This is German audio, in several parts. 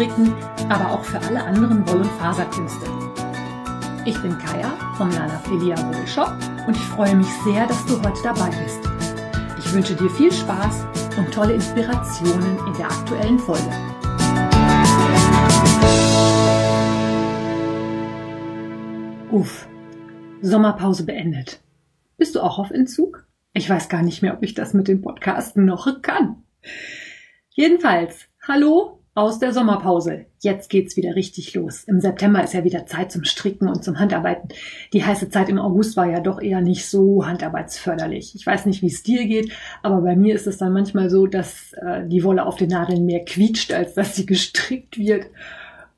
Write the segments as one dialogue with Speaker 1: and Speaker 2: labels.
Speaker 1: Stricken, aber auch für alle anderen Woll- und Faserkünste. Ich bin Kaya vom Lana Filia Wollshop und ich freue mich sehr, dass du heute dabei bist. Ich wünsche dir viel Spaß und tolle Inspirationen in der aktuellen Folge. Uff, Sommerpause beendet. Bist du auch auf Entzug? Ich weiß gar nicht mehr, ob ich das mit dem Podcasten noch kann. Jedenfalls, hallo aus der Sommerpause. Jetzt geht's wieder richtig los. Im September ist ja wieder Zeit zum Stricken und zum Handarbeiten. Die heiße Zeit im August war ja doch eher nicht so handarbeitsförderlich. Ich weiß nicht, wie es dir geht, aber bei mir ist es dann manchmal so, dass äh, die Wolle auf den Nadeln mehr quietscht, als dass sie gestrickt wird.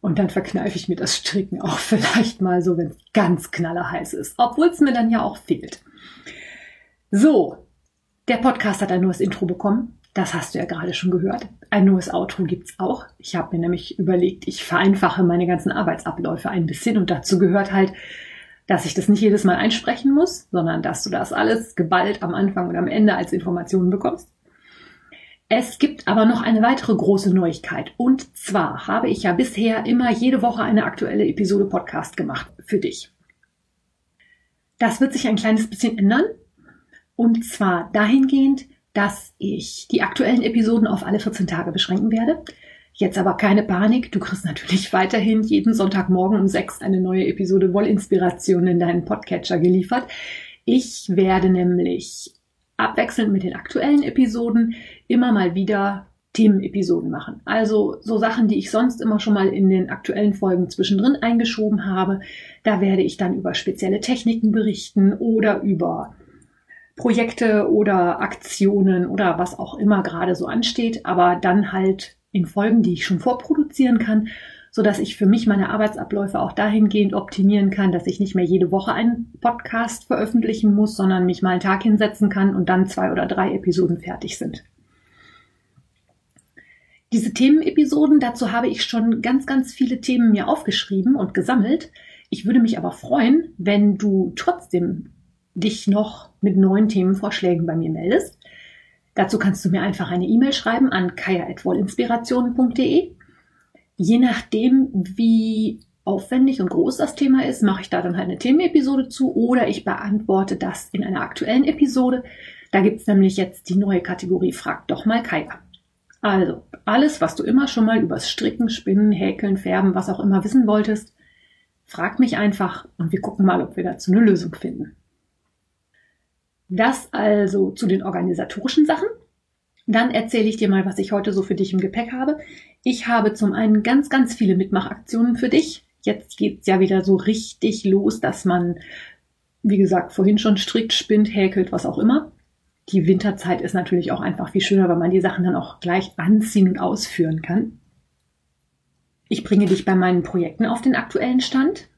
Speaker 1: Und dann verkneife ich mir das Stricken auch vielleicht mal so, wenn es ganz knallerheiß ist. Obwohl es mir dann ja auch fehlt. So, der Podcast hat ein neues Intro bekommen. Das hast du ja gerade schon gehört. Ein neues Outro gibt's auch. Ich habe mir nämlich überlegt, ich vereinfache meine ganzen Arbeitsabläufe ein bisschen und dazu gehört halt, dass ich das nicht jedes Mal einsprechen muss, sondern dass du das alles geballt am Anfang und am Ende als Informationen bekommst. Es gibt aber noch eine weitere große Neuigkeit. Und zwar habe ich ja bisher immer jede Woche eine aktuelle Episode Podcast gemacht für dich. Das wird sich ein kleines bisschen ändern. Und zwar dahingehend, dass ich die aktuellen Episoden auf alle 14 Tage beschränken werde. Jetzt aber keine Panik, du kriegst natürlich weiterhin jeden Sonntagmorgen um 6 eine neue Episode Wollinspiration in deinen Podcatcher geliefert. Ich werde nämlich abwechselnd mit den aktuellen Episoden immer mal wieder Themenepisoden machen. Also so Sachen, die ich sonst immer schon mal in den aktuellen Folgen zwischendrin eingeschoben habe. Da werde ich dann über spezielle Techniken berichten oder über Projekte oder Aktionen oder was auch immer gerade so ansteht, aber dann halt in Folgen, die ich schon vorproduzieren kann, so dass ich für mich meine Arbeitsabläufe auch dahingehend optimieren kann, dass ich nicht mehr jede Woche einen Podcast veröffentlichen muss, sondern mich mal einen Tag hinsetzen kann und dann zwei oder drei Episoden fertig sind. Diese Themenepisoden, dazu habe ich schon ganz, ganz viele Themen mir aufgeschrieben und gesammelt. Ich würde mich aber freuen, wenn du trotzdem dich noch mit neuen Themenvorschlägen bei mir meldest. Dazu kannst du mir einfach eine E-Mail schreiben an kaya.wollinspirationen.de. Je nachdem, wie aufwendig und groß das Thema ist, mache ich da dann halt eine Themenepisode zu oder ich beantworte das in einer aktuellen Episode. Da gibt's nämlich jetzt die neue Kategorie Frag doch mal Kaya. Also, alles, was du immer schon mal übers Stricken, Spinnen, Häkeln, Färben, was auch immer wissen wolltest, frag mich einfach und wir gucken mal, ob wir dazu eine Lösung finden. Das also zu den organisatorischen Sachen. Dann erzähle ich dir mal, was ich heute so für dich im Gepäck habe. Ich habe zum einen ganz, ganz viele Mitmachaktionen für dich. Jetzt geht's ja wieder so richtig los, dass man, wie gesagt, vorhin schon strickt, spinnt, häkelt, was auch immer. Die Winterzeit ist natürlich auch einfach viel schöner, weil man die Sachen dann auch gleich anziehen und ausführen kann. Ich bringe dich bei meinen Projekten auf den aktuellen Stand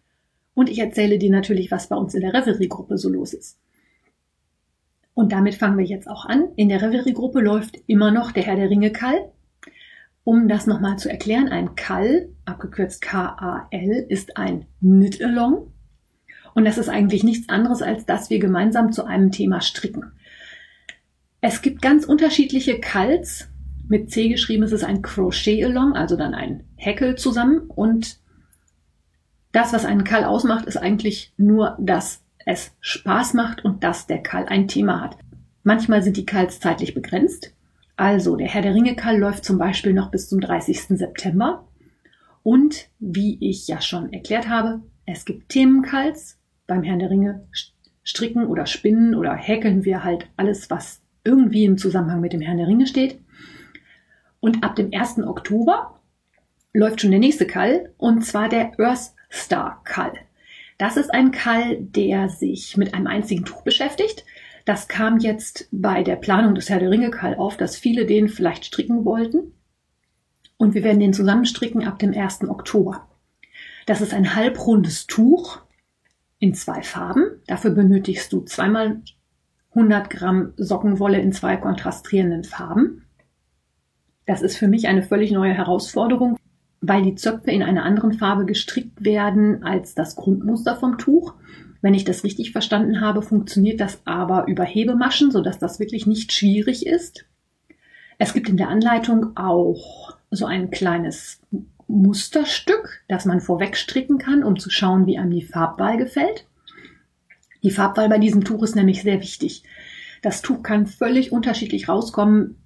Speaker 1: und ich erzähle dir natürlich, was bei uns in der Reverie-Gruppe so los ist. Und damit fangen wir jetzt auch an. In der Reverie-Gruppe läuft immer noch der Herr der Ringe Kall. Um das nochmal zu erklären, ein Kall, abgekürzt K-A-L, ist ein Knit-Along. Und das ist eigentlich nichts anderes, als dass wir gemeinsam zu einem Thema stricken. Es gibt ganz unterschiedliche Kalls. Mit C geschrieben ist es ein Crochet-Along, also dann ein Häkel zusammen. Und das, was einen Kall ausmacht, ist eigentlich nur das es Spaß macht und dass der Kall ein Thema hat. Manchmal sind die Kalls zeitlich begrenzt. Also der Herr der Ringe Kall läuft zum Beispiel noch bis zum 30. September. Und wie ich ja schon erklärt habe, es gibt Themenkalls. Beim Herrn der Ringe stricken oder spinnen oder häkeln wir halt alles, was irgendwie im Zusammenhang mit dem Herrn der Ringe steht. Und ab dem 1. Oktober läuft schon der nächste Kall und zwar der Earth Star Kall. Das ist ein Kall, der sich mit einem einzigen Tuch beschäftigt. Das kam jetzt bei der Planung des Herr der Ringe Kall auf, dass viele den vielleicht stricken wollten. Und wir werden den zusammenstricken ab dem 1. Oktober. Das ist ein halbrundes Tuch in zwei Farben. Dafür benötigst du zweimal 100 Gramm Sockenwolle in zwei kontrastierenden Farben. Das ist für mich eine völlig neue Herausforderung, weil die Zöpfe in einer anderen Farbe gestrickt werden als das Grundmuster vom Tuch. Wenn ich das richtig verstanden habe, funktioniert das aber über Hebemaschen, sodass das wirklich nicht schwierig ist. Es gibt in der Anleitung auch so ein kleines Musterstück, das man vorweg stricken kann, um zu schauen, wie einem die Farbwahl gefällt. Die Farbwahl bei diesem Tuch ist nämlich sehr wichtig. Das Tuch kann völlig unterschiedlich rauskommen,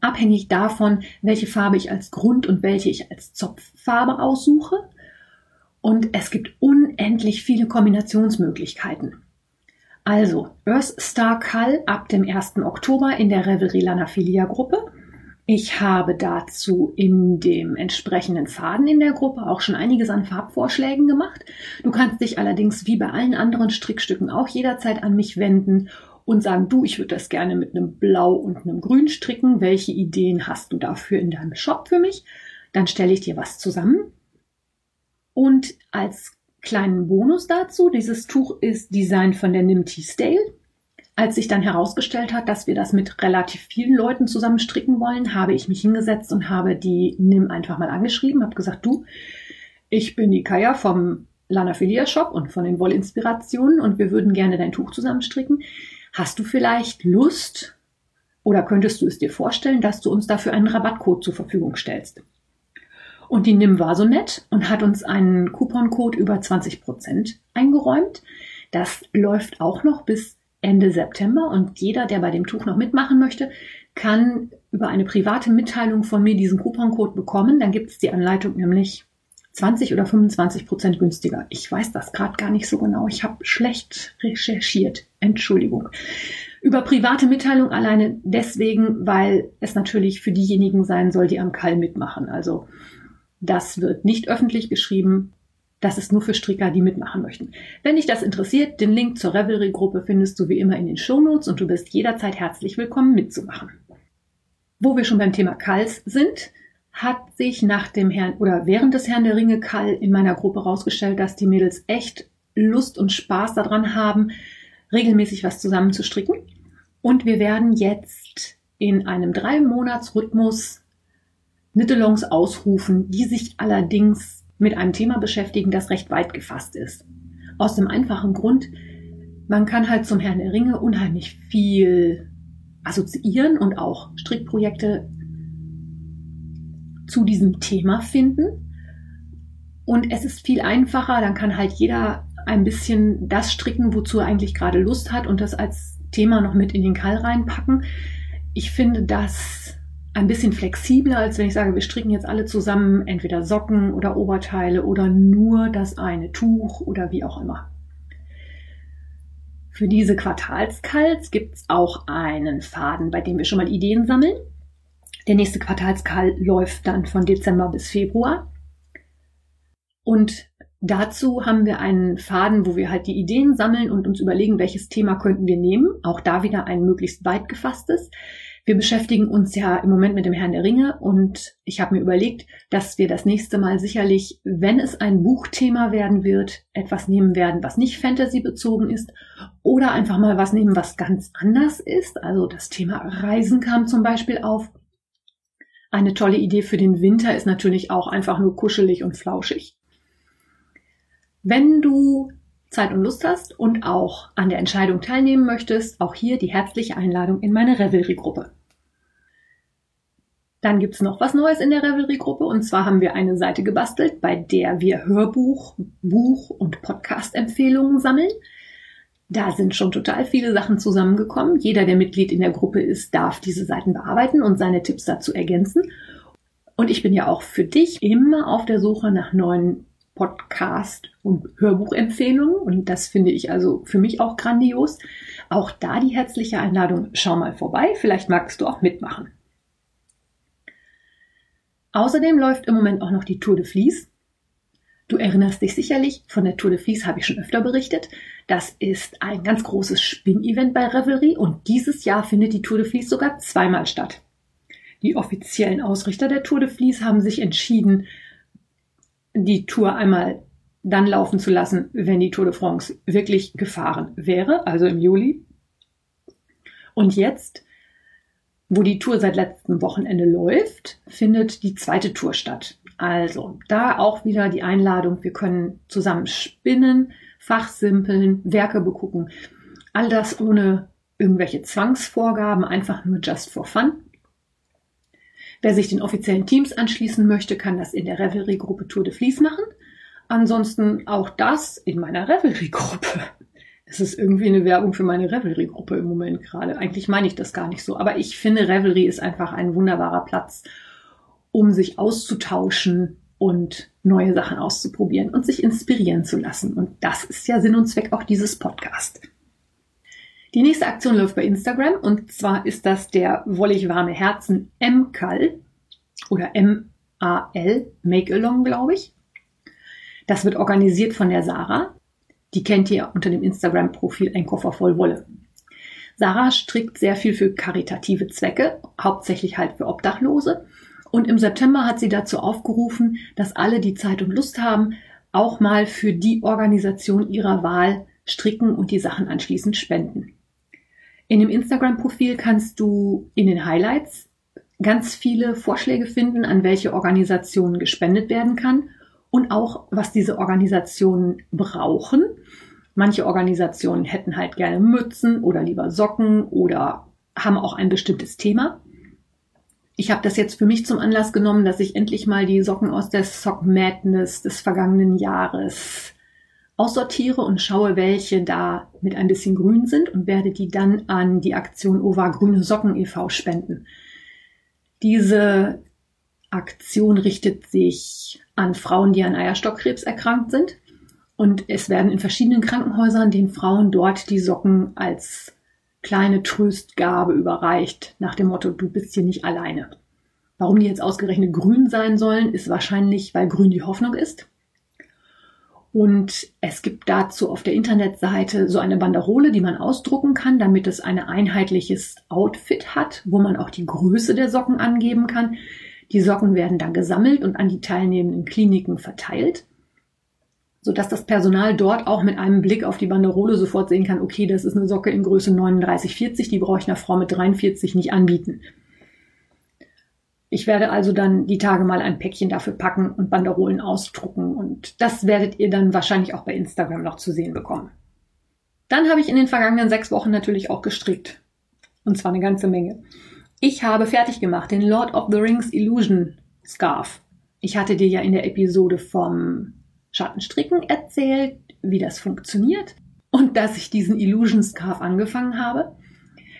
Speaker 1: abhängig davon, welche Farbe ich als Grund und welche ich als Zopffarbe aussuche. Und es gibt unendlich viele Kombinationsmöglichkeiten. Also, Earth Star Call ab dem 1. Oktober in der Revelry Lanafilia Gruppe. Ich habe dazu in dem entsprechenden Faden in der Gruppe auch schon einiges an Farbvorschlägen gemacht. Du kannst dich allerdings wie bei allen anderen Strickstücken auch jederzeit an mich wenden und sagen, du, ich würde das gerne mit einem Blau und einem Grün stricken. Welche Ideen hast du dafür in deinem Shop für mich? Dann stelle ich dir was zusammen. Und als kleinen Bonus dazu, dieses Tuch ist Design von der Nimty Stale. Als sich dann herausgestellt hat, dass wir das mit relativ vielen Leuten zusammen stricken wollen, habe ich mich hingesetzt und habe die Nim einfach mal angeschrieben, habe gesagt, du, ich bin die Kaya vom Lana Filia Shop und von den Wollinspirationen und wir würden gerne dein Tuch zusammenstricken. Hast du vielleicht Lust oder könntest du es dir vorstellen, dass du uns dafür einen Rabattcode zur Verfügung stellst? Und die NIM war so nett und hat uns einen Couponcode über 20 Prozent eingeräumt. Das läuft auch noch bis Ende September und jeder, der bei dem Tuch noch mitmachen möchte, kann über eine private Mitteilung von mir diesen Couponcode bekommen. Dann gibt es die Anleitung nämlich 20 oder 25 Prozent günstiger. Ich weiß das gerade gar nicht so genau. Ich habe schlecht recherchiert. Entschuldigung. Über private Mitteilung alleine deswegen, weil es natürlich für diejenigen sein soll, die am Kall mitmachen. Also das wird nicht öffentlich geschrieben. Das ist nur für Stricker, die mitmachen möchten. Wenn dich das interessiert, den Link zur Revelry-Gruppe findest du wie immer in den Shownotes und du bist jederzeit herzlich willkommen mitzumachen. Wo wir schon beim Thema Kals sind, hat sich nach dem Herrn oder während des Herrn der Ringe Kall in meiner Gruppe rausgestellt, dass die Mädels echt Lust und Spaß daran haben, regelmäßig was zusammen zu stricken. Und wir werden jetzt in einem drei Monats Rhythmus Nittelongs ausrufen, die sich allerdings mit einem Thema beschäftigen, das recht weit gefasst ist. Aus dem einfachen Grund, man kann halt zum Herrn der Ringe unheimlich viel assoziieren und auch Strickprojekte zu diesem Thema finden. Und es ist viel einfacher, dann kann halt jeder ein bisschen das stricken, wozu er eigentlich gerade Lust hat und das als Thema noch mit in den Kall reinpacken. Ich finde das ein bisschen flexibler, als wenn ich sage, wir stricken jetzt alle zusammen entweder Socken oder Oberteile oder nur das eine Tuch oder wie auch immer. Für diese Quartalskals gibt es auch einen Faden, bei dem wir schon mal Ideen sammeln. Der nächste Quartalskal läuft dann von Dezember bis Februar. Und dazu haben wir einen Faden, wo wir halt die Ideen sammeln und uns überlegen, welches Thema könnten wir nehmen. Auch da wieder ein möglichst weit gefasstes. Wir beschäftigen uns ja im Moment mit dem Herrn der Ringe und ich habe mir überlegt, dass wir das nächste Mal sicherlich, wenn es ein Buchthema werden wird, etwas nehmen werden, was nicht Fantasy bezogen ist oder einfach mal was nehmen, was ganz anders ist. Also das Thema Reisen kam zum Beispiel auf eine tolle Idee für den Winter ist natürlich auch einfach nur kuschelig und flauschig. Wenn du Zeit und Lust hast und auch an der Entscheidung teilnehmen möchtest, auch hier die herzliche Einladung in meine Revelry-Gruppe. Dann gibt's noch was Neues in der Revelry-Gruppe und zwar haben wir eine Seite gebastelt, bei der wir Hörbuch, Buch und Podcast-Empfehlungen sammeln. Da sind schon total viele Sachen zusammengekommen. Jeder, der Mitglied in der Gruppe ist, darf diese Seiten bearbeiten und seine Tipps dazu ergänzen. Und ich bin ja auch für dich immer auf der Suche nach neuen Podcast- und Hörbuchempfehlungen. Und das finde ich also für mich auch grandios. Auch da die herzliche Einladung, schau mal vorbei. Vielleicht magst du auch mitmachen. Außerdem läuft im Moment auch noch die Tour de Vlies. Du erinnerst dich sicherlich, von der Tour de Vlies habe ich schon öfter berichtet. Das ist ein ganz großes Spin-Event bei Revelry und dieses Jahr findet die Tour de Vlies sogar zweimal statt. Die offiziellen Ausrichter der Tour de Vlies haben sich entschieden, die Tour einmal dann laufen zu lassen, wenn die Tour de France wirklich gefahren wäre, also im Juli. Und jetzt, wo die Tour seit letztem Wochenende läuft, findet die zweite Tour statt. Also, da auch wieder die Einladung, wir können zusammen spinnen, fachsimpeln, Werke begucken. All das ohne irgendwelche Zwangsvorgaben, einfach nur just for fun. Wer sich den offiziellen Teams anschließen möchte, kann das in der Revelry-Gruppe Tour de Vlies machen. Ansonsten auch das in meiner Revelry-Gruppe. Es ist irgendwie eine Werbung für meine Revelry-Gruppe im Moment gerade. Eigentlich meine ich das gar nicht so. Aber ich finde, Revelry ist einfach ein wunderbarer Platz, um sich auszutauschen und neue Sachen auszuprobieren und sich inspirieren zu lassen. Und das ist ja Sinn und Zweck auch dieses Podcast. Die nächste Aktion läuft bei Instagram und zwar ist das der Wollig warme Herzen M-Kall oder M-A-L, Make Along, glaube ich. Das wird organisiert von der Sarah. Die kennt ihr unter dem Instagram-Profil Ein Koffer voll Wolle. Sarah strickt sehr viel für karitative Zwecke, hauptsächlich halt für Obdachlose. Und im September hat sie dazu aufgerufen, dass alle, die Zeit und Lust haben, auch mal für die Organisation ihrer Wahl stricken und die Sachen anschließend spenden. In dem Instagram-Profil kannst du in den Highlights ganz viele Vorschläge finden, an welche Organisationen gespendet werden kann und auch, was diese Organisationen brauchen. Manche Organisationen hätten halt gerne Mützen oder lieber Socken oder haben auch ein bestimmtes Thema. Ich habe das jetzt für mich zum Anlass genommen, dass ich endlich mal die Socken aus der Sock Madness des vergangenen Jahres aussortiere und schaue, welche da mit ein bisschen grün sind und werde die dann an die Aktion OVA Grüne Socken e.V. spenden. Diese Aktion richtet sich an Frauen, die an Eierstockkrebs erkrankt sind. Und es werden in verschiedenen Krankenhäusern den Frauen dort die Socken als kleine Tröstgabe überreicht, nach dem Motto, du bist hier nicht alleine. Warum die jetzt ausgerechnet grün sein sollen, ist wahrscheinlich, weil grün die Hoffnung ist. Und es gibt dazu auf der Internetseite so eine Banderole, die man ausdrucken kann, damit es ein einheitliches Outfit hat, wo man auch die Größe der Socken angeben kann. Die Socken werden dann gesammelt und an die teilnehmenden Kliniken verteilt, sodass das Personal dort auch mit einem Blick auf die Banderole sofort sehen kann, okay, das ist eine Socke in Größe 39, 40, die brauche ich einer Frau mit 43 nicht anbieten. Ich werde also dann die Tage mal ein Päckchen dafür packen und Banderolen ausdrucken und das werdet ihr dann wahrscheinlich auch bei Instagram noch zu sehen bekommen. Dann habe ich in den vergangenen sechs Wochen natürlich auch gestrickt. Und zwar eine ganze Menge. Ich habe fertig gemacht den Lord of the Rings Illusion Scarf. Ich hatte dir ja in der Episode vom Schattenstricken erzählt, wie das funktioniert und dass ich diesen Illusion Scarf angefangen habe.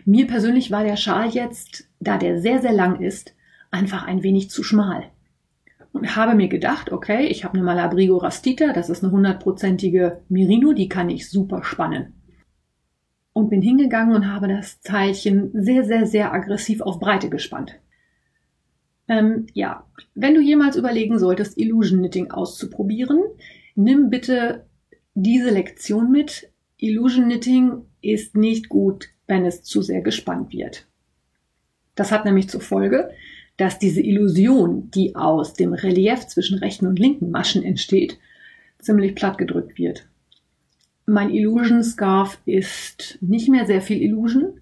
Speaker 1: Mir persönlich war der Schal jetzt, da der sehr, sehr lang ist, einfach ein wenig zu schmal. Und habe mir gedacht, okay, ich habe eine Malabrigo Rastita, das ist eine hundertprozentige Merino, die kann ich super spannen. Und bin hingegangen und habe das Teilchen sehr, sehr, sehr aggressiv auf Breite gespannt. Ähm, ja, wenn du jemals überlegen solltest, Illusion Knitting auszuprobieren, nimm bitte diese Lektion mit. Illusion Knitting ist nicht gut, wenn es zu sehr gespannt wird. Das hat nämlich zur Folge, dass diese Illusion, die aus dem Relief zwischen rechten und linken Maschen entsteht, ziemlich platt gedrückt wird. Mein Illusion Scarf ist nicht mehr sehr viel Illusion.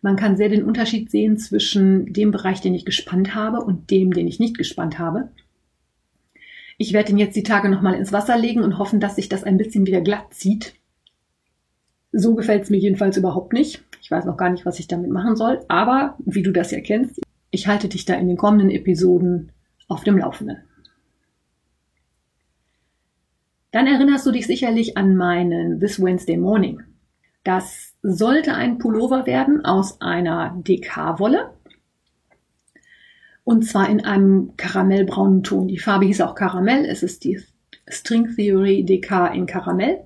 Speaker 1: Man kann sehr den Unterschied sehen zwischen dem Bereich, den ich gespannt habe und dem, den ich nicht gespannt habe. Ich werde ihn jetzt die Tage nochmal ins Wasser legen und hoffen, dass sich das ein bisschen wieder glatt zieht. So gefällt es mir jedenfalls überhaupt nicht. Ich weiß noch gar nicht, was ich damit machen soll, aber wie du das ja kennst, ich halte dich da in den kommenden Episoden auf dem Laufenden. Dann erinnerst du dich sicherlich an meinen This Wednesday Morning. Das sollte ein Pullover werden aus einer DK-Wolle. Und zwar in einem karamellbraunen Ton. Die Farbe hieß auch Karamell. Es ist die String Theory DK in Karamell.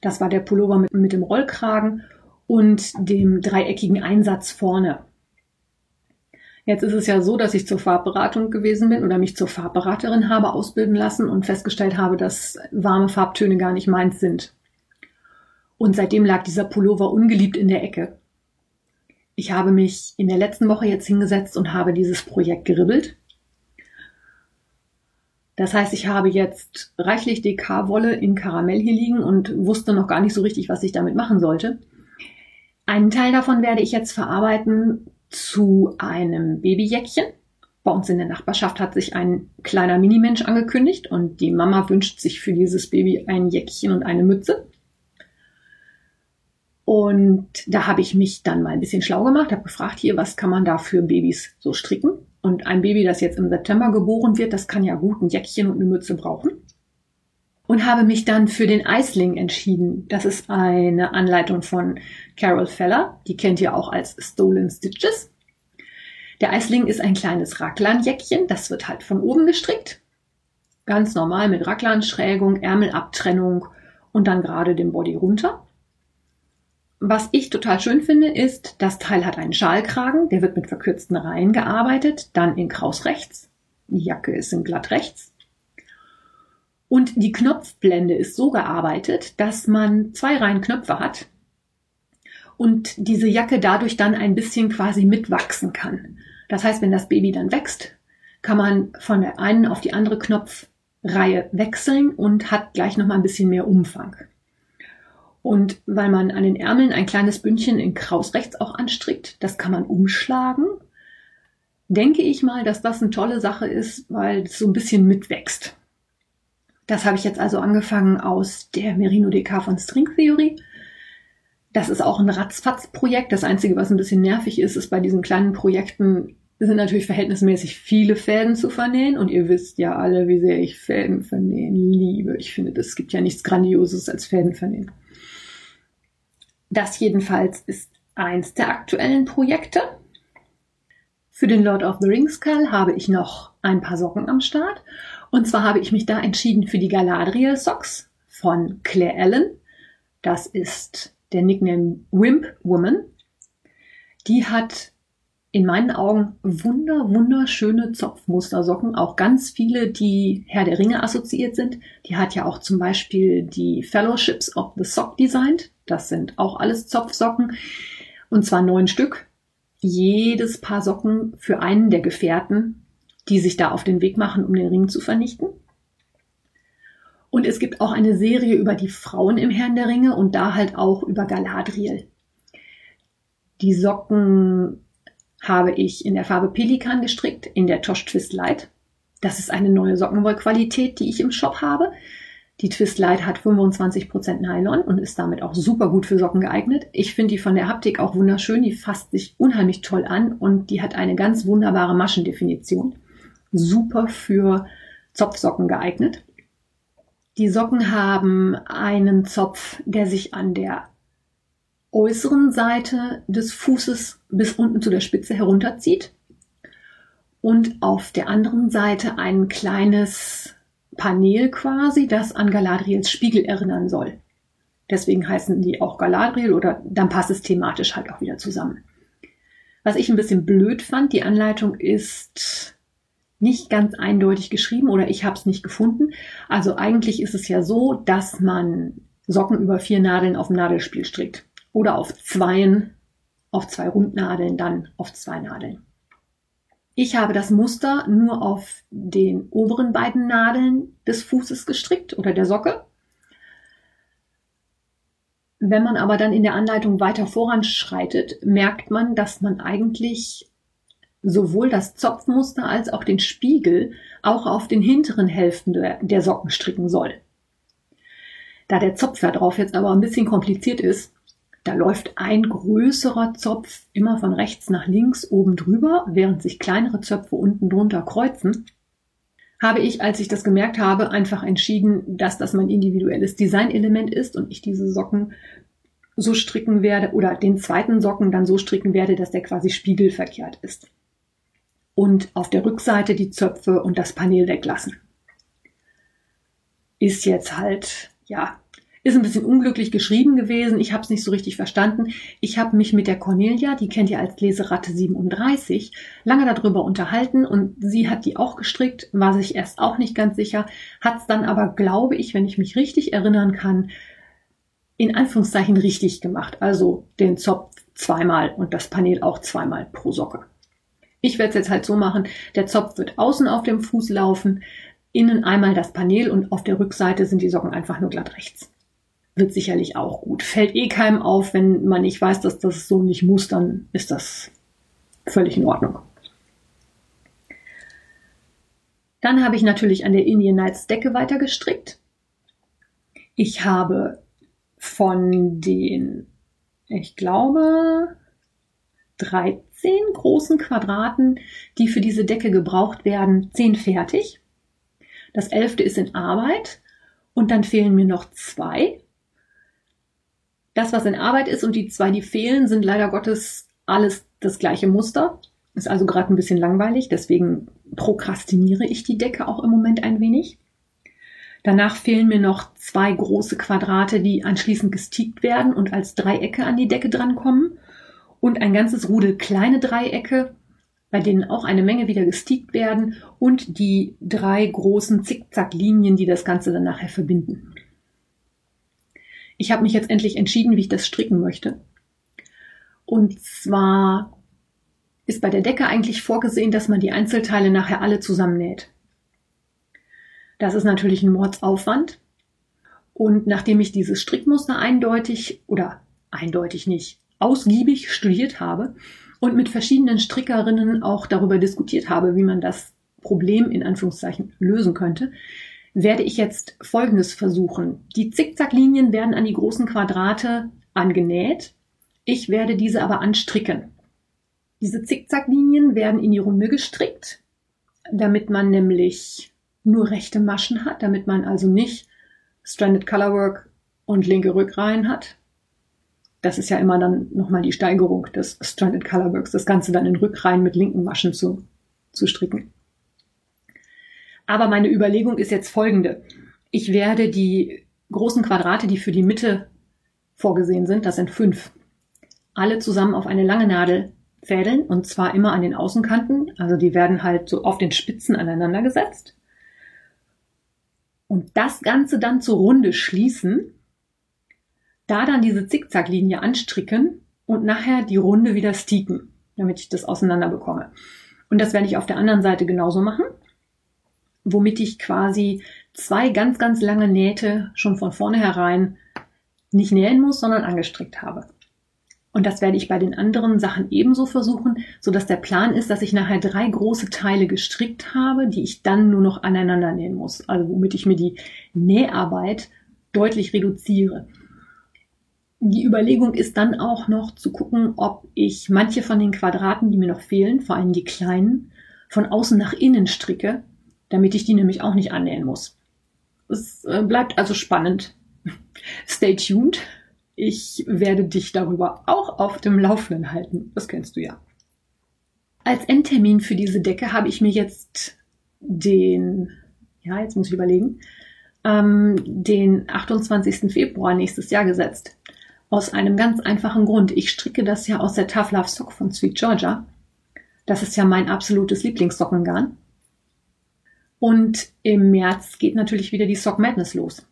Speaker 1: Das war der Pullover mit, mit dem Rollkragen und dem dreieckigen Einsatz vorne. Jetzt ist es ja so, dass ich zur Farbberatung gewesen bin oder mich zur Farbberaterin habe ausbilden lassen und festgestellt habe, dass warme Farbtöne gar nicht meins sind. Und seitdem lag dieser Pullover ungeliebt in der Ecke. Ich habe mich in der letzten Woche jetzt hingesetzt und habe dieses Projekt geribbelt. Das heißt, ich habe jetzt reichlich DK-Wolle in Karamell hier liegen und wusste noch gar nicht so richtig, was ich damit machen sollte. Einen Teil davon werde ich jetzt verarbeiten zu einem Babyjäckchen. Bei uns in der Nachbarschaft hat sich ein kleiner Minimensch angekündigt und die Mama wünscht sich für dieses Baby ein Jäckchen und eine Mütze. Und da habe ich mich dann mal ein bisschen schlau gemacht, habe gefragt, hier, was kann man da für Babys so stricken? Und ein Baby, das jetzt im September geboren wird, das kann ja gut ein Jäckchen und eine Mütze brauchen. Und habe mich dann für den Eisling entschieden. Das ist eine Anleitung von Carol Feller. Die kennt ihr auch als Stolen Stitches. Der Eisling ist ein kleines Raglanjäckchen. Das wird halt von oben gestrickt. Ganz normal mit Raglanschrägung, Ärmelabtrennung und dann gerade dem Body runter. Was ich total schön finde, ist, das Teil hat einen Schalkragen, der wird mit verkürzten Reihen gearbeitet, dann in Kraus rechts. Die Jacke ist in glatt rechts. Und die Knopfblende ist so gearbeitet, dass man zwei Reihen Knöpfe hat und diese Jacke dadurch dann ein bisschen quasi mitwachsen kann. Das heißt, wenn das Baby dann wächst, kann man von der einen auf die andere Knopfreihe wechseln und hat gleich noch mal ein bisschen mehr Umfang. Und weil man an den Ärmeln ein kleines Bündchen in Kraus rechts auch anstrickt, das kann man umschlagen. Denke ich mal, dass das eine tolle Sache ist, weil es so ein bisschen mitwächst. Das habe ich jetzt also angefangen aus der Merino DK von String Theory. Das ist auch ein Ratzfatz-Projekt. Das Einzige, was ein bisschen nervig ist, ist bei diesen kleinen Projekten sind natürlich verhältnismäßig viele Fäden zu vernähen. Und ihr wisst ja alle, wie sehr ich Fäden vernähen liebe. Ich finde, es gibt ja nichts Grandioses als Fäden vernähen. Das jedenfalls ist eins der aktuellen Projekte. Für den Lord of the Rings Call habe ich noch ein paar Socken am Start. Und zwar habe ich mich da entschieden für die Galadriel Socks von Claire Allen. Das ist der Nickname Wimp Woman. Die hat in meinen Augen wunder, wunderschöne Zopfmustersocken, auch ganz viele, die Herr der Ringe assoziiert sind. Die hat ja auch zum Beispiel die Fellowships of the Sock designt. Das sind auch alles Zopfsocken. Und zwar neun Stück. Jedes Paar Socken für einen der Gefährten, die sich da auf den Weg machen, um den Ring zu vernichten. Und es gibt auch eine Serie über die Frauen im Herrn der Ringe und da halt auch über Galadriel. Die Socken habe ich in der Farbe Pelikan gestrickt, in der Tosh Twist Light. Das ist eine neue Sockenwollqualität, die ich im Shop habe. Die Twist Light hat 25% Nylon und ist damit auch super gut für Socken geeignet. Ich finde die von der Haptik auch wunderschön. Die fasst sich unheimlich toll an und die hat eine ganz wunderbare Maschendefinition. Super für Zopfsocken geeignet. Die Socken haben einen Zopf, der sich an der äußeren Seite des Fußes bis unten zu der Spitze herunterzieht und auf der anderen Seite ein kleines Panel quasi, das an Galadriels Spiegel erinnern soll. Deswegen heißen die auch Galadriel oder dann passt es thematisch halt auch wieder zusammen. Was ich ein bisschen blöd fand, die Anleitung ist nicht ganz eindeutig geschrieben oder ich habe es nicht gefunden. Also eigentlich ist es ja so, dass man Socken über vier Nadeln auf dem Nadelspiel strickt oder auf zweien, auf zwei Rundnadeln, dann auf zwei Nadeln. Ich habe das Muster nur auf den oberen beiden Nadeln des Fußes gestrickt oder der Socke. Wenn man aber dann in der Anleitung weiter voranschreitet, merkt man, dass man eigentlich sowohl das Zopfmuster als auch den Spiegel auch auf den hinteren Hälften der, Socken stricken soll. Da der Zopf da drauf jetzt aber ein bisschen kompliziert ist, da läuft ein größerer Zopf immer von rechts nach links oben drüber, während sich kleinere Zöpfe unten drunter kreuzen. Habe ich, als ich das gemerkt habe, einfach entschieden, dass das mein individuelles Designelement ist und ich diese Socken so stricken werde oder den zweiten Socken dann so stricken werde, dass der quasi spiegelverkehrt ist. Und auf der Rückseite die Zöpfe und das Panel weglassen. Ist jetzt halt, ja, ist ein bisschen unglücklich geschrieben gewesen. Ich habe es nicht so richtig verstanden. Ich habe mich mit der Cornelia, die kennt ihr als Leseratte 37, lange darüber unterhalten und sie hat die auch gestrickt, war sich erst auch nicht ganz sicher, hat es dann aber, glaube ich, wenn ich mich richtig erinnern kann, in Anführungszeichen richtig gemacht. Also den Zopf zweimal und das Panel auch zweimal pro Socke. Ich werde es jetzt halt so machen, der Zopf wird außen auf dem Fuß laufen, innen einmal das Panel und auf der Rückseite sind die Socken einfach nur glatt rechts wird sicherlich auch gut. Fällt eh keinem auf, wenn man nicht weiß, dass das so nicht muss, dann ist das völlig in Ordnung. Dann habe ich natürlich an der Indian Nights Decke weiter gestrickt. Ich habe von den ich glaube, 13 großen Quadraten, die für diese Decke gebraucht werden, 10 fertig. Das elfte ist in Arbeit und dann fehlen mir noch zwei. Das, was in Arbeit ist und die zwei, die fehlen, sind leider Gottes alles das gleiche Muster. Ist also gerade ein bisschen langweilig, deswegen prokrastiniere ich die Decke auch im Moment ein wenig. Danach fehlen mir noch zwei große Quadrate, die anschließend gestiegt werden und als Dreiecke an die Decke drankommen. Und ein ganzes Rudel kleine Dreiecke, bei denen auch eine Menge wieder gestiegt werden und die drei großen Zickzacklinien, die das Ganze dann nachher verbinden. Ich habe mich jetzt endlich entschieden, wie ich das stricken möchte. Und zwar ist bei der Decke eigentlich vorgesehen, dass man die Einzelteile nachher alle zusammennäht. Das ist natürlich ein Mordsaufwand. Und nachdem ich dieses Strickmuster eindeutig oder eindeutig nicht ausgiebig studiert habe und mit verschiedenen Strickerinnen auch darüber diskutiert habe, wie man das Problem in Anführungszeichen lösen könnte, werde ich jetzt Folgendes versuchen. Die Zickzacklinien werden an die großen Quadrate angenäht. Ich werde diese aber anstricken. Diese Zickzacklinien werden in die Runde gestrickt, damit man nämlich nur rechte Maschen hat, damit man also nicht Stranded Colorwork und linke Rückreihen hat. Das ist ja immer dann nochmal die Steigerung des Stranded Colorworks, das Ganze dann in Rückreihen mit linken Maschen zu, zu stricken. Aber meine Überlegung ist jetzt folgende. Ich werde die großen Quadrate, die für die Mitte vorgesehen sind, das sind fünf, alle zusammen auf eine lange Nadel fädeln und zwar immer an den Außenkanten. Also die werden halt so auf den Spitzen aneinander gesetzt. Und das Ganze dann zur Runde schließen, da dann diese Zickzacklinie anstricken und nachher die Runde wieder stieken, damit ich das auseinander bekomme. Und das werde ich auf der anderen Seite genauso machen womit ich quasi zwei ganz, ganz lange Nähte schon von vornherein nicht nähen muss, sondern angestrickt habe. Und das werde ich bei den anderen Sachen ebenso versuchen, so dass der Plan ist, dass ich nachher drei große Teile gestrickt habe, die ich dann nur noch aneinander nähen muss. Also womit ich mir die Näharbeit deutlich reduziere. Die Überlegung ist dann auch noch zu gucken, ob ich manche von den Quadraten, die mir noch fehlen, vor allem die kleinen, von außen nach innen stricke, damit ich die nämlich auch nicht annähen muss. Es äh, bleibt also spannend. Stay tuned. Ich werde dich darüber auch auf dem Laufenden halten. Das kennst du ja. Als Endtermin für diese Decke habe ich mir jetzt den, ja, jetzt muss ich überlegen, ähm, den 28. Februar nächstes Jahr gesetzt. Aus einem ganz einfachen Grund. Ich stricke das ja aus der Tough Love Sock von Sweet Georgia. Das ist ja mein absolutes Lieblingssockengarn. Und im März geht natürlich wieder die Sock Madness los.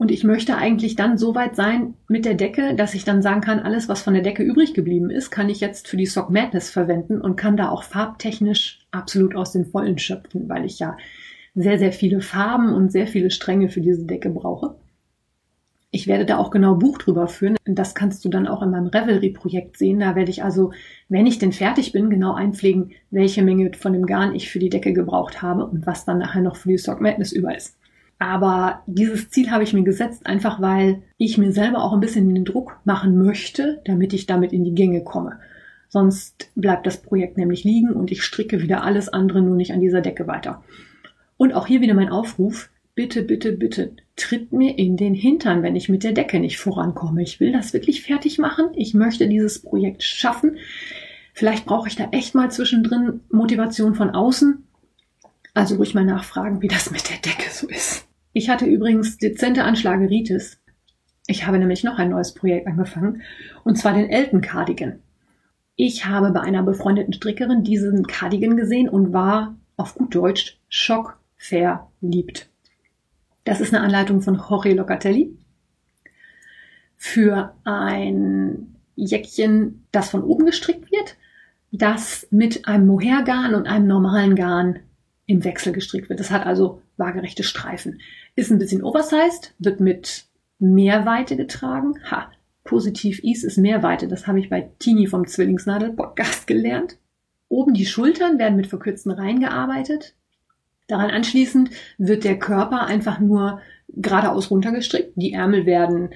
Speaker 1: Und ich möchte eigentlich dann so weit sein mit der Decke, dass ich dann sagen kann, alles, was von der Decke übrig geblieben ist, kann ich jetzt für die Sock Madness verwenden und kann da auch farbtechnisch absolut aus den Vollen schöpfen, weil ich ja sehr, sehr viele Farben und sehr viele Stränge für diese Decke brauche. Ich werde da auch genau Buch drüber führen. Das kannst du dann auch in meinem Revelry-Projekt sehen. Da werde ich also, wenn ich denn fertig bin, genau einpflegen, welche Menge von dem Garn ich für die Decke gebraucht habe und was dann nachher noch für die Sock Madness über ist. Aber dieses Ziel habe ich mir gesetzt, einfach weil ich mir selber auch ein bisschen den Druck machen möchte, damit ich damit in die Gänge komme. Sonst bleibt das Projekt nämlich liegen und ich stricke wieder alles andere nur nicht an dieser Decke weiter. Und auch hier wieder mein Aufruf bitte, bitte, bitte, tritt mir in den Hintern, wenn ich mit der Decke nicht vorankomme. Ich will das wirklich fertig machen. Ich möchte dieses Projekt schaffen. Vielleicht brauche ich da echt mal zwischendrin Motivation von außen. Also ruhig mal nachfragen, wie das mit der Decke so ist. Ich hatte übrigens dezente Anschlageritis. Ich habe nämlich noch ein neues Projekt angefangen, und zwar den Elton Cardigan. Ich habe bei einer befreundeten Strickerin diesen Cardigan gesehen und war auf gut Deutsch schockverliebt. Das ist eine Anleitung von Jorge Locatelli für ein Jäckchen, das von oben gestrickt wird, das mit einem Mohairgarn und einem normalen Garn im Wechsel gestrickt wird. Das hat also waagerechte Streifen. Ist ein bisschen oversized, wird mit Mehrweite getragen. Ha, positiv Is ist Mehrweite. Das habe ich bei Tini vom Zwillingsnadel Podcast gelernt. Oben die Schultern werden mit verkürzten Reihen gearbeitet. Daran anschließend wird der Körper einfach nur geradeaus runtergestrickt. Die Ärmel werden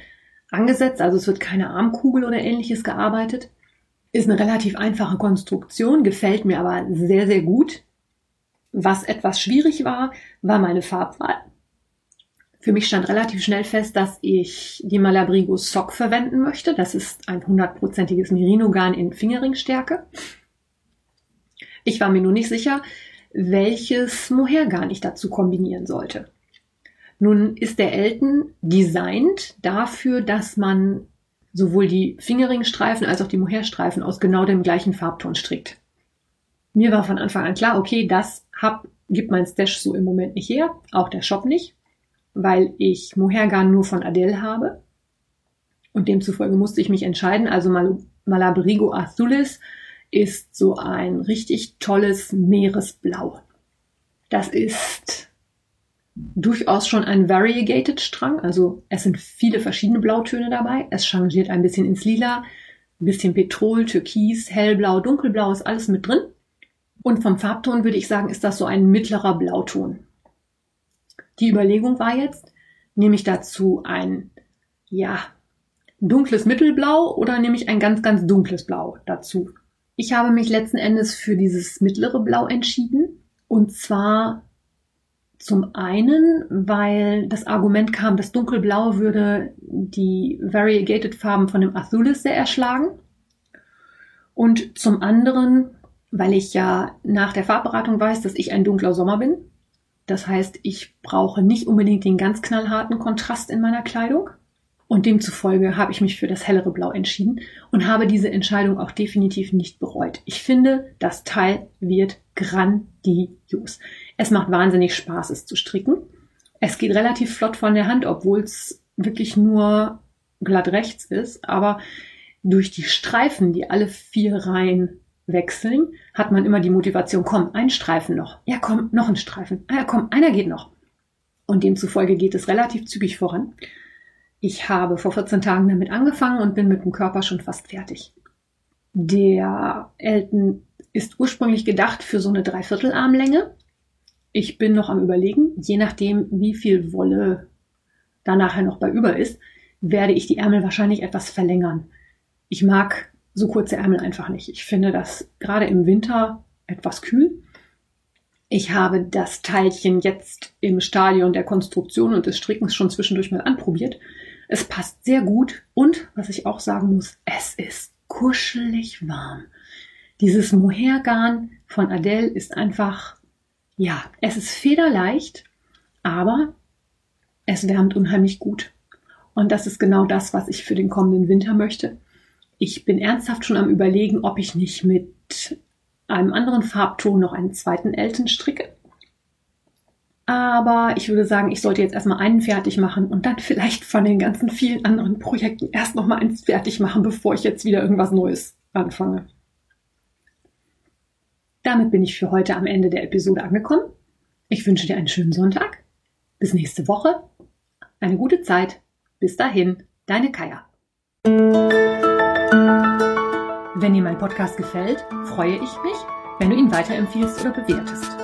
Speaker 1: angesetzt, also es wird keine Armkugel oder ähnliches gearbeitet. Ist eine relativ einfache Konstruktion, gefällt mir aber sehr, sehr gut. Was etwas schwierig war, war meine Farbwahl. Für mich stand relativ schnell fest, dass ich die Malabrigo Sock verwenden möchte. Das ist ein hundertprozentiges Merino-Garn in Fingerringstärke. Ich war mir nur nicht sicher, welches Mohair-Garn ich dazu kombinieren sollte. Nun ist der Elton designt dafür, dass man sowohl die Fingerringstreifen als auch die Mohairstreifen aus genau dem gleichen Farbton strickt. Mir war von Anfang an klar, okay, das hab, gibt mein Stash so im Moment nicht her, auch der Shop nicht, weil ich Mohairgarn nur von Adele habe. Und demzufolge musste ich mich entscheiden. Also Mal Malabrigo Azulis ist so ein richtig tolles Meeresblau. Das ist durchaus schon ein variegated Strang, also es sind viele verschiedene Blautöne dabei. Es changiert ein bisschen ins Lila, ein bisschen Petrol, Türkis, Hellblau, Dunkelblau ist alles mit drin. Und vom Farbton würde ich sagen, ist das so ein mittlerer Blauton. Die Überlegung war jetzt, nehme ich dazu ein, ja, dunkles Mittelblau oder nehme ich ein ganz, ganz dunkles Blau dazu? Ich habe mich letzten Endes für dieses mittlere Blau entschieden. Und zwar zum einen, weil das Argument kam, das dunkelblau würde die Variegated Farben von dem Azulis sehr erschlagen. Und zum anderen, weil ich ja nach der Farbberatung weiß, dass ich ein dunkler Sommer bin. Das heißt, ich brauche nicht unbedingt den ganz knallharten Kontrast in meiner Kleidung. Und demzufolge habe ich mich für das hellere Blau entschieden und habe diese Entscheidung auch definitiv nicht bereut. Ich finde, das Teil wird grandios. Es macht wahnsinnig Spaß, es zu stricken. Es geht relativ flott von der Hand, obwohl es wirklich nur glatt rechts ist. Aber durch die Streifen, die alle vier Reihen wechseln, hat man immer die Motivation, komm, ein Streifen noch. Ja, komm, noch ein Streifen. Ah, ja, komm, einer geht noch. Und demzufolge geht es relativ zügig voran. Ich habe vor 14 Tagen damit angefangen und bin mit dem Körper schon fast fertig. Der Elton ist ursprünglich gedacht für so eine Dreiviertelarmlänge. Ich bin noch am Überlegen, je nachdem, wie viel Wolle da nachher noch bei über ist, werde ich die Ärmel wahrscheinlich etwas verlängern. Ich mag so kurze Ärmel einfach nicht. Ich finde das gerade im Winter etwas kühl. Ich habe das Teilchen jetzt im Stadion der Konstruktion und des Strickens schon zwischendurch mal anprobiert. Es passt sehr gut und, was ich auch sagen muss, es ist kuschelig warm. Dieses Mohairgarn von Adele ist einfach, ja, es ist federleicht, aber es wärmt unheimlich gut. Und das ist genau das, was ich für den kommenden Winter möchte. Ich bin ernsthaft schon am überlegen, ob ich nicht mit einem anderen Farbton noch einen zweiten Elton stricke. Aber ich würde sagen, ich sollte jetzt erstmal einen fertig machen und dann vielleicht von den ganzen vielen anderen Projekten erst noch mal eins fertig machen, bevor ich jetzt wieder irgendwas Neues anfange. Damit bin ich für heute am Ende der Episode angekommen. Ich wünsche dir einen schönen Sonntag. Bis nächste Woche. Eine gute Zeit. Bis dahin, deine Kaya. Wenn dir mein Podcast gefällt, freue ich mich, wenn du ihn weiterempfiehlst oder bewertest.